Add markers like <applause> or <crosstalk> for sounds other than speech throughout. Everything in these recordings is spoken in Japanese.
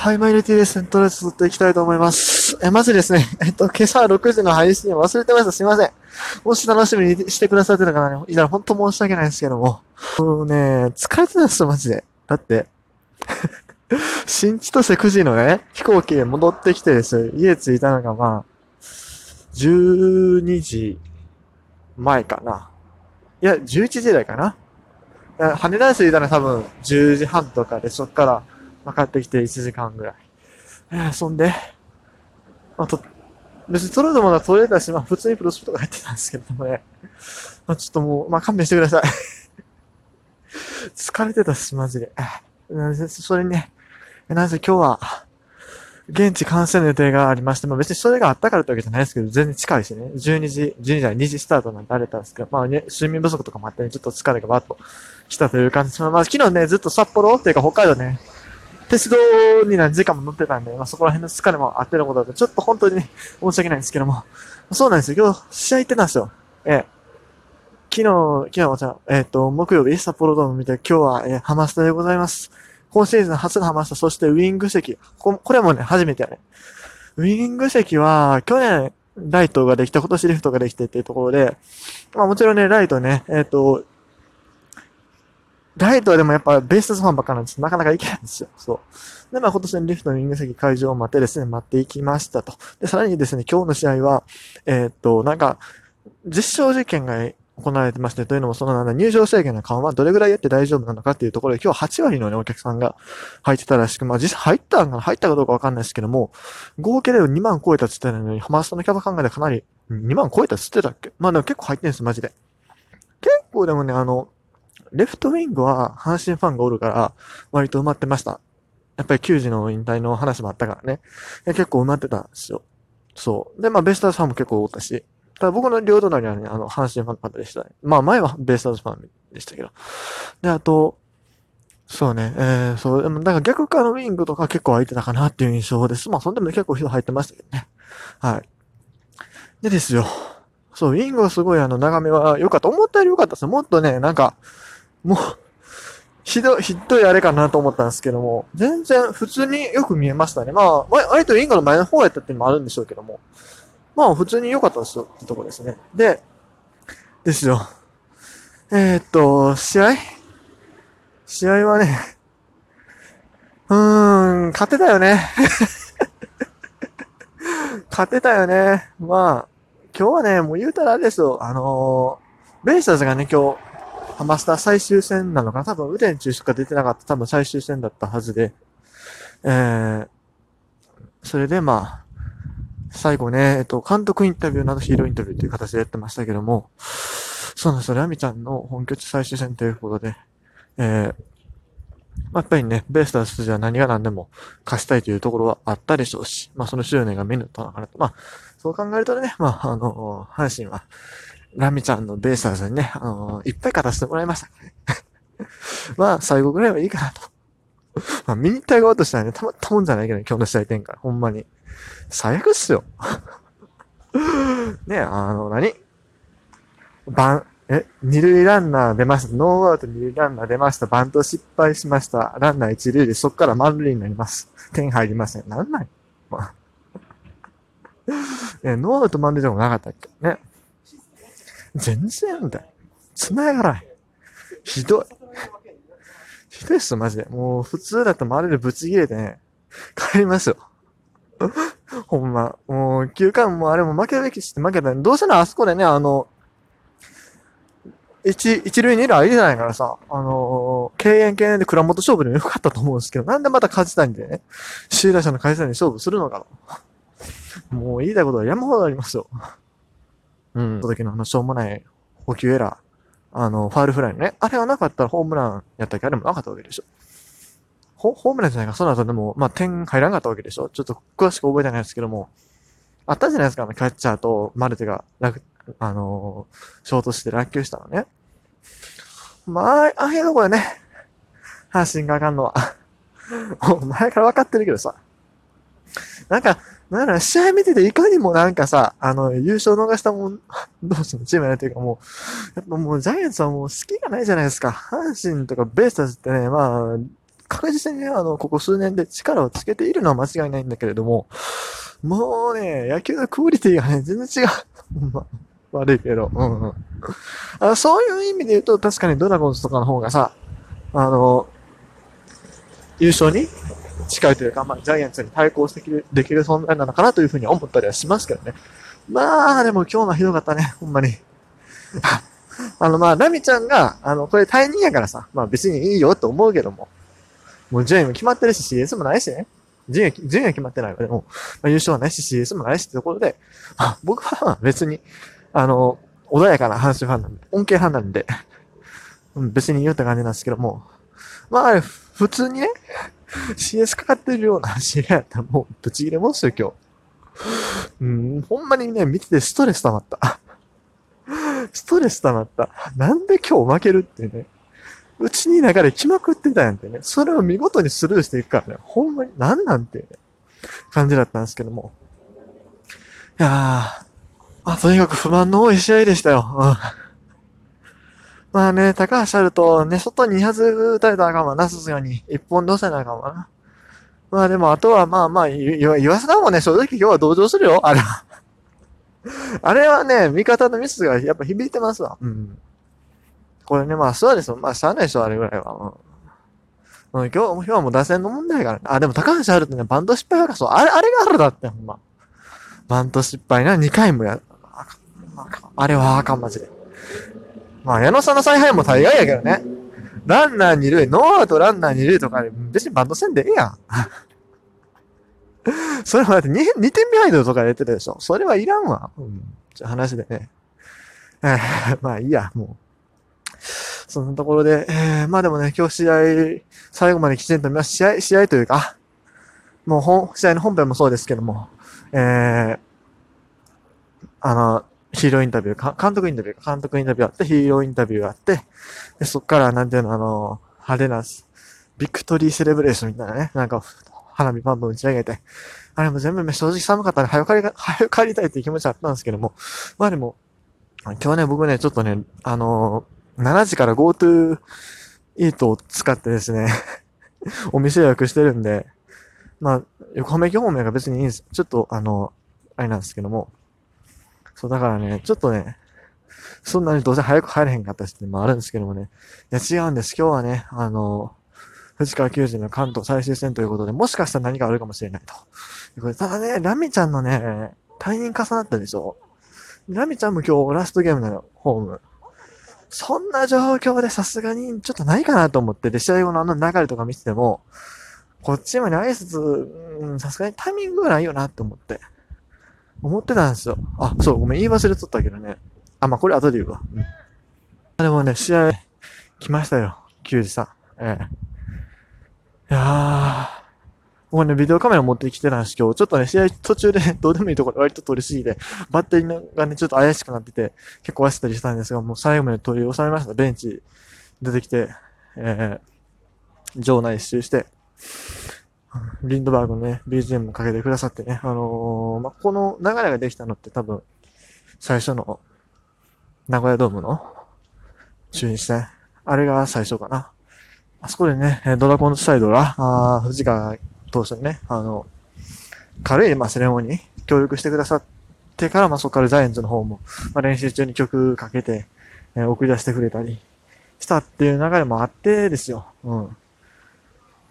はい、マイルティですね。とりあえず撮っていきたいと思います。え、まずですね、<laughs> えっと、今朝6時の配信忘れてました。すいません。もし楽しみにしてくださってた方ね、いたら本当申し訳ないですけども。もうね、疲れてたんですよ、マジで。だって、<laughs> 新千歳9時のね、飛行機で戻ってきてですよ。家着いたのがまあ、12時前かな。いや、11時台かな。羽田に着いたのは多分10時半とかで、そっからまあ、帰ってきて1時間ぐらい。えー、そんで、まあ、と、別に取るものは取れたし、まあ、普通にプロスポットが入ってたんですけどもね。まあ、ちょっともう、まあ、勘弁してください。疲れてたし、マジで。それにね、なぜ今日は、現地観戦の予定がありまして、まあ別にそれがあったからってわけじゃないですけど、全然近いしね。12時、12時じゃ2時スタートなんてあれたんですけど、まあね、睡眠不足とかもあってね、ちょっと疲れがバッと来たという感じです。まあ昨日ね、ずっと札幌っていうか北海道ね、鉄道に何時間も乗ってたんで、まあ、そこら辺の疲れもあってのことだと、ちょっと本当にね、申し訳ないんですけども。そうなんですよ。今日、試合行ってたんですよ。ええ。昨日、昨日はじゃあ、えっ、ー、と、木曜日、札幌ドーム見て、今日は、えー、ハマスタでございます。今シーズン初のハマスタ、そしてウィング席。ここれもね、初めてやね。ウィング席は、去年、ライトができた、今年リフトができてっていうところで、まあもちろんね、ライトね、えっ、ー、と、ライトはでもやっぱベースファンばっかなんですなかなか行けないんですよ。そう。で、まあ今年のリフトのウィング席会場を待ってですね、待っていきましたと。で、さらにですね、今日の試合は、えー、っと、なんか、実証実験が行われてまして、というのもそのなんだ、入場制限の緩和、どれぐらいやって大丈夫なのかっていうところで、今日8割のね、お客さんが入ってたらしく、まあ実際入ったんかな入ったかどうかわかんないですけども、合計で2万超えたって言ってたのに、ハマスタのキャパ考えてかなり、2万超えたって言ってたっけ？まあでも結構入ってんです、マジで。結構でもね、あの、レフトウィングは阪神ファンがおるから、割と埋まってました。やっぱり球児の引退の話もあったからね。結構埋まってたんですよ。そう。で、まあ、ベイスターズファンも結構おったし。ただ僕の両隣はね、あの、阪神ファンの方でしたね。まあ、前はベイスターズファンでしたけど。で、あと、そうね、えー、そう、でも、だから逆側のウィングとか結構空いてたかなっていう印象です。まあ、そんでも結構人入ってましたけどね。はい。でですよ。そう、ウィングはすごいあの、眺めは良かった。思ったより良かったですもっとね、なんか、もう、ひど、ひどいあれかなと思ったんですけども、全然普通によく見えましたね。まあ、割とインガの前の方やったっていうのもあるんでしょうけども、まあ普通に良かったですよってとこですね。で、ですよ。えー、っと、試合？試合はね、うーん、勝てたよね。<laughs> 勝てたよね。まあ、今日はね、もう言うたらあれですよ。あのー、ベイスターズがね、今日、ハマスター最終戦なのかな？多分、ウデン中しか出てなかった多分最終戦だったはずで、えー、それでまあ、最後ね、えっと、監督インタビューなどヒーローインタビューっていう形でやってましたけども、そうなんですよ、ラミちゃんの本拠地最終戦ということで、えー、まあ、やっぱりね、ベイスターズじゃ何が何でも勝ちたいというところはあったでしょうし、まあその執念が見ぬとなかなと。まあ、そう考えるとね、まあ、あの、阪神は、ラミちゃんのベーサーズにね、あのー、いっぱい勝たせてもらいました。<laughs> まあ、最後ぐらいはいいかなと。<laughs> まあ、見に行った側としてはね、たまったもんじゃないけど、ね、今日の試合展開。ほんまに。最悪っすよ。<laughs> ねあの何、バン、え、二塁ランナー出ました。ノーアウト二塁ランナー出ました。バント失敗しました。ランナー一塁で、そっから満塁になります。点入りません。なんないまあ。え、ノーアウト満塁でもなかったっけ？ね。全然だよ。繋がらん。ひどい。ひどいっすよ、マジで。もう、普通だと周りでぶち切れてね、帰りますよ。ほんま。もう、休館もあれも負けるべきして負けたどうせなあそこでね、あの、一、一塁二塁空いてないからさ、あのー、敬遠敬遠で倉本勝負でもよかったと思うんですけど、なんでまた勝ちたいんでね、首位打者の解散に勝負するのかと。もう言いたいことは山ほどありますよ。うん。その時のあの、しょうもない補給エラー。あの、ファールフライのね。あれはなかったらホームランやったっけあれもなかったわけでしょ。ホ、ホームランじゃないか。その後でも、まあ、点入らんかったわけでしょ。ちょっと詳しく覚えてないですけども。あったじゃないですか、あの、キャッチャーとマルテが、楽、あのー、ショートして落球したのね。まあ、ああいうとこでね、阪神があかんのは。<laughs> もう前から分かってるけどさ。なんか、なら試合見てていかにもなんかさ、あの、優勝逃したもん、<laughs> どうしてもチームやっていうかもう、やっぱもうジャイアンツはもう好きがないじゃないですか。阪神とかベイスターズってね、まあ、確実にね、あの、ここ数年で力をつけているのは間違いないんだけれども、もうね、野球のクオリティがね、全然違う。<laughs> ま悪いけど、うんうん。あそういう意味で言うと、確かにドラゴンズとかの方がさ、あの、優勝に近いというか、まあ、ジャイアンツに対抗できる、できる存在なのかなというふうに思ったりはしますけどね。まあ、でも今日のひどかったね、ほんまに。あの、まあ、ラミちゃんが、あの、これ退任やからさ、まあ別にいいよと思うけども、もう順位も決まってるし CS もないしね。順位、順位は決まってないわ。でも、まあ、優勝はないし CS もないしってところで、あ、僕は別に、あの、穏やかな阪神ファンなんで、恩恵ファンなんで、別に言うって感じなんですけども、まあ、普通にね、CS かかってるような試合やったらもうぶち切れますよ、今日。うん、ほんまにね、見ててストレス溜まった。ストレス溜まった。なんで今日負けるってね。うちに流れ来まくってたやんてね。それを見事にスルーしていくからね。ほんまに、なんなんてね、感じだったんですけども。いやー、あ、とにかく不満の多い試合でしたよ。うん。まあね、高橋あると、ね、外2発打たれたらあかんわな、さすがに。一本乗せなあかんわな。まあでも、あとはまあまあ、言わせたもんね、正直今日は同情するよ、あれは。<laughs> あれはね、味方のミスがやっぱ響いてますわ。うん。これね、まあそうですよ。まあしゃあないでしょ、あれぐらいは。うん、今日、今日はもう打線の問題からね。あ、でも高橋あるとね、バント失敗がそう。あれ、あれがあるだって、ほんま。バント失敗な、2回もや、あれはあかん、マジで。まあ、矢野さんの采配も大概やけどね。ランナー二塁、ノーアウトランナー二塁とかで、別にバントせんでええやん。<laughs> それはだって 2, 2点ビハインドとかやってたでしょ。それはいらんわ。うん。じゃ話でね。えー、まあいいや、もう。そんなところで、えー、まあでもね、今日試合、最後まできちんと見まし試合、試合というか、もう本、試合の本編もそうですけども、えー、あの、ヒーローインタビュー、監督インタビュー、監督インタビューあって、ヒーローインタビューあって、でそっから、なんていうの、あの、派手な、ビクトリーセレブレーションみたいなね、なんか、花火パンパン打ち上げて、あれも全部正直寒かったら早く帰り、早く帰りたいっていう気持ちあったんですけども、まあでも、今日ね、僕ね、ちょっとね、あのー、7時から GoTo イートを使ってですね <laughs> お店予約してるんで、まあ、横浜駅方面が別にいいんです。ちょっと、あの、あれなんですけども、そう、だからね、ちょっとね、そんなにどうせ早く入れへんかったしってもあるんですけどもね。いや、違うんです。今日はね、あの、藤川球児の関東最終戦ということで、もしかしたら何かあるかもしれないと。これただね、ラミちゃんのね、退任重なったでしょ。ラミちゃんも今日ラストゲームなの、ホーム。そんな状況でさすがにちょっとないかなと思って、で、試合後のあの流れとか見てても、こっちまで挨拶、さすがにタイミングがないよなって思って。思ってたんですよ。あ、そう、ごめん、言い忘れとったけどね。あ、まあ、これ後で言うわ。うん。でもね、試合、来ましたよ。球児さん。ええいやー。僕ね、ビデオカメラ持ってきてたんですけど、ちょっとね、試合途中で <laughs> どうでもいいところ割と撮りすぎて、バッテリーがね、ちょっと怪しくなってて、結構焦ったりしたんですが、もう最後まで取り収めました。ベンチ出てきて、えー、場内一周して、リンドバーグのね、BGM もかけてくださってね、あのー、まあ、この流れができたのって多分、最初の、名古屋ドームの中日戦。あれが最初かな。あそこでね、ドラゴンズサイドが、あ藤川投手にね、あの、軽い、まあ、セレモニー、協力してくださってから、まあ、そこからジャイアンツの方も、まあ、練習中に曲かけて、えー、送り出してくれたりしたっていう流れもあってですよ。うん。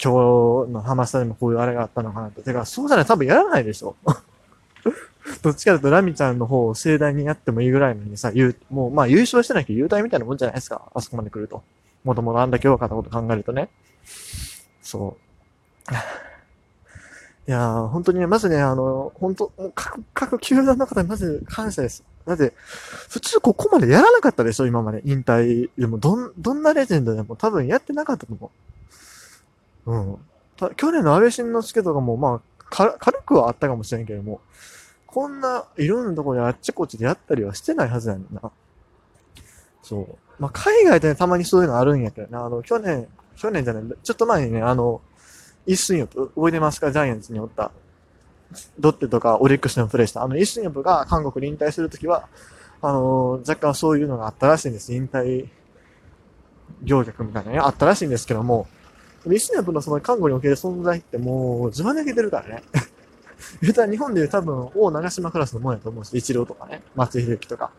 今日のハマスタでもこういうあれがあったのかなと。てか、そうじゃない多分やらないでしょ。<laughs> どっちかというとラミちゃんの方を盛大にやってもいいぐらいのにさ、言う、もう、まあ優勝してなきゃ優待みたいなもんじゃないですか。あそこまで来ると。もともとあんだけ弱かったこと考えるとね。そう。<laughs> いやー、本当にね、まずね、あの、本当各、各球団の方にまず感謝です。だって、普通ここまでやらなかったでしょ、今まで。引退。でも、どん、どんなレジェンドでも多分やってなかったと思う。うん。去年の安倍晋之助とかも、まあ、軽くはあったかもしれんけども、こんないろんなところであっちこっちでやったりはしてないはずやんな。そう。まあ、海外でね、たまにそういうのあるんやけどね、あの、去年、去年じゃない、ちょっと前にね、あの、イ・スンヨプ、覚えてますかジャイアンツにおった。ロッテとかオリックスでもプレイした。あの、イ・スンヨプが韓国に引退するときは、あの、若干そういうのがあったらしいんです。引退業客みたいなね、あったらしいんですけども、リスナップのその看護における存在ってもう、ずば抜けてるからね。<laughs> 言うたら日本でいう多分、大長島クラスのもんやと思うし、一郎とかね、松井秀喜とか。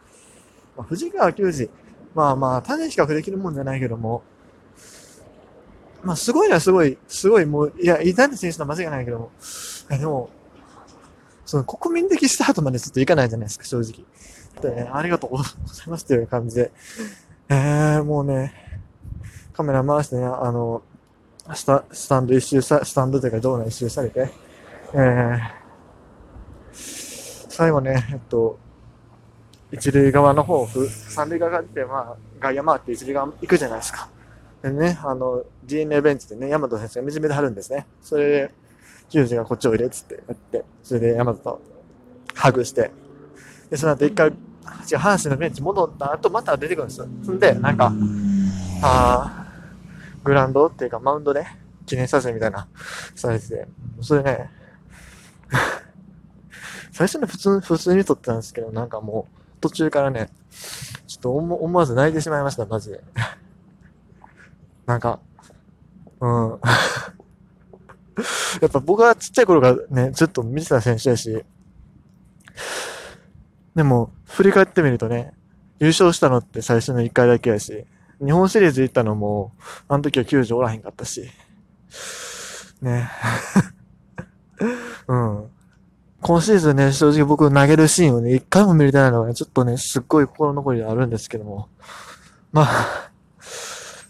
まあ、藤川球児、まあまあ、種比較できるもんじゃないけども、まあ、すごいのはすごい、すごいもう、いや、イダン選手の間違いないけども、でも、その国民的スタートまでちょっといかないじゃないですか、正直。で、ありがとうございますっていう感じで。えー、もうね、カメラ回してね、あの、スタスタンド一周さ、スタンドというか道内一周されて、えー、最後ね、えっと、一塁側の方、三塁側が出て、まあ、外野回って一塁側行くじゃないですか。でね、あの、DNA ベンチでね、ヤマト選手が見つめてはるんですね。それで、球児がこっちを入れっつってやって、それでヤマトとハグして、で、その後一回、違う、阪神のベンチ戻った後、また出てくるんですよ。んで、なんか、あー、グラウンドっていうか、マウンドで、記念撮影みたいな、されてて、それね、<laughs> 最初の普通、普通に撮ってたんですけど、なんかもう、途中からね、ちょっと思思わず泣いてしまいました、マジで。なんか、うん。<laughs> やっぱ僕はちっちゃい頃からね、ずっと見てた選手やし、でも、振り返ってみるとね、優勝したのって最初の1回だけやし、日本シリーズ行ったのも、あの時は90おらへんかったし、ね。<laughs> うん。今シーズンね、正直僕投げるシーンをね、一回も見れてないのが、ね、ちょっとね、すっごい心残りであるんですけども。まあ、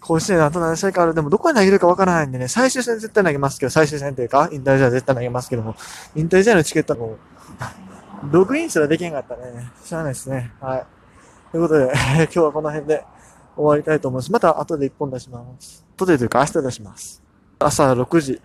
甲子園あと何試合かある。でもどこに投げるかわからないんでね、最終戦絶対投げますけど、最終戦というか、引退試合絶対投げますけども、引退試合のチケットも、ログインすらできへんかったね。しゃあないですね。はい。ということで、<laughs> 今日はこの辺で終わりたいと思います。また後で一本出します。後でというか明日出します。朝6時。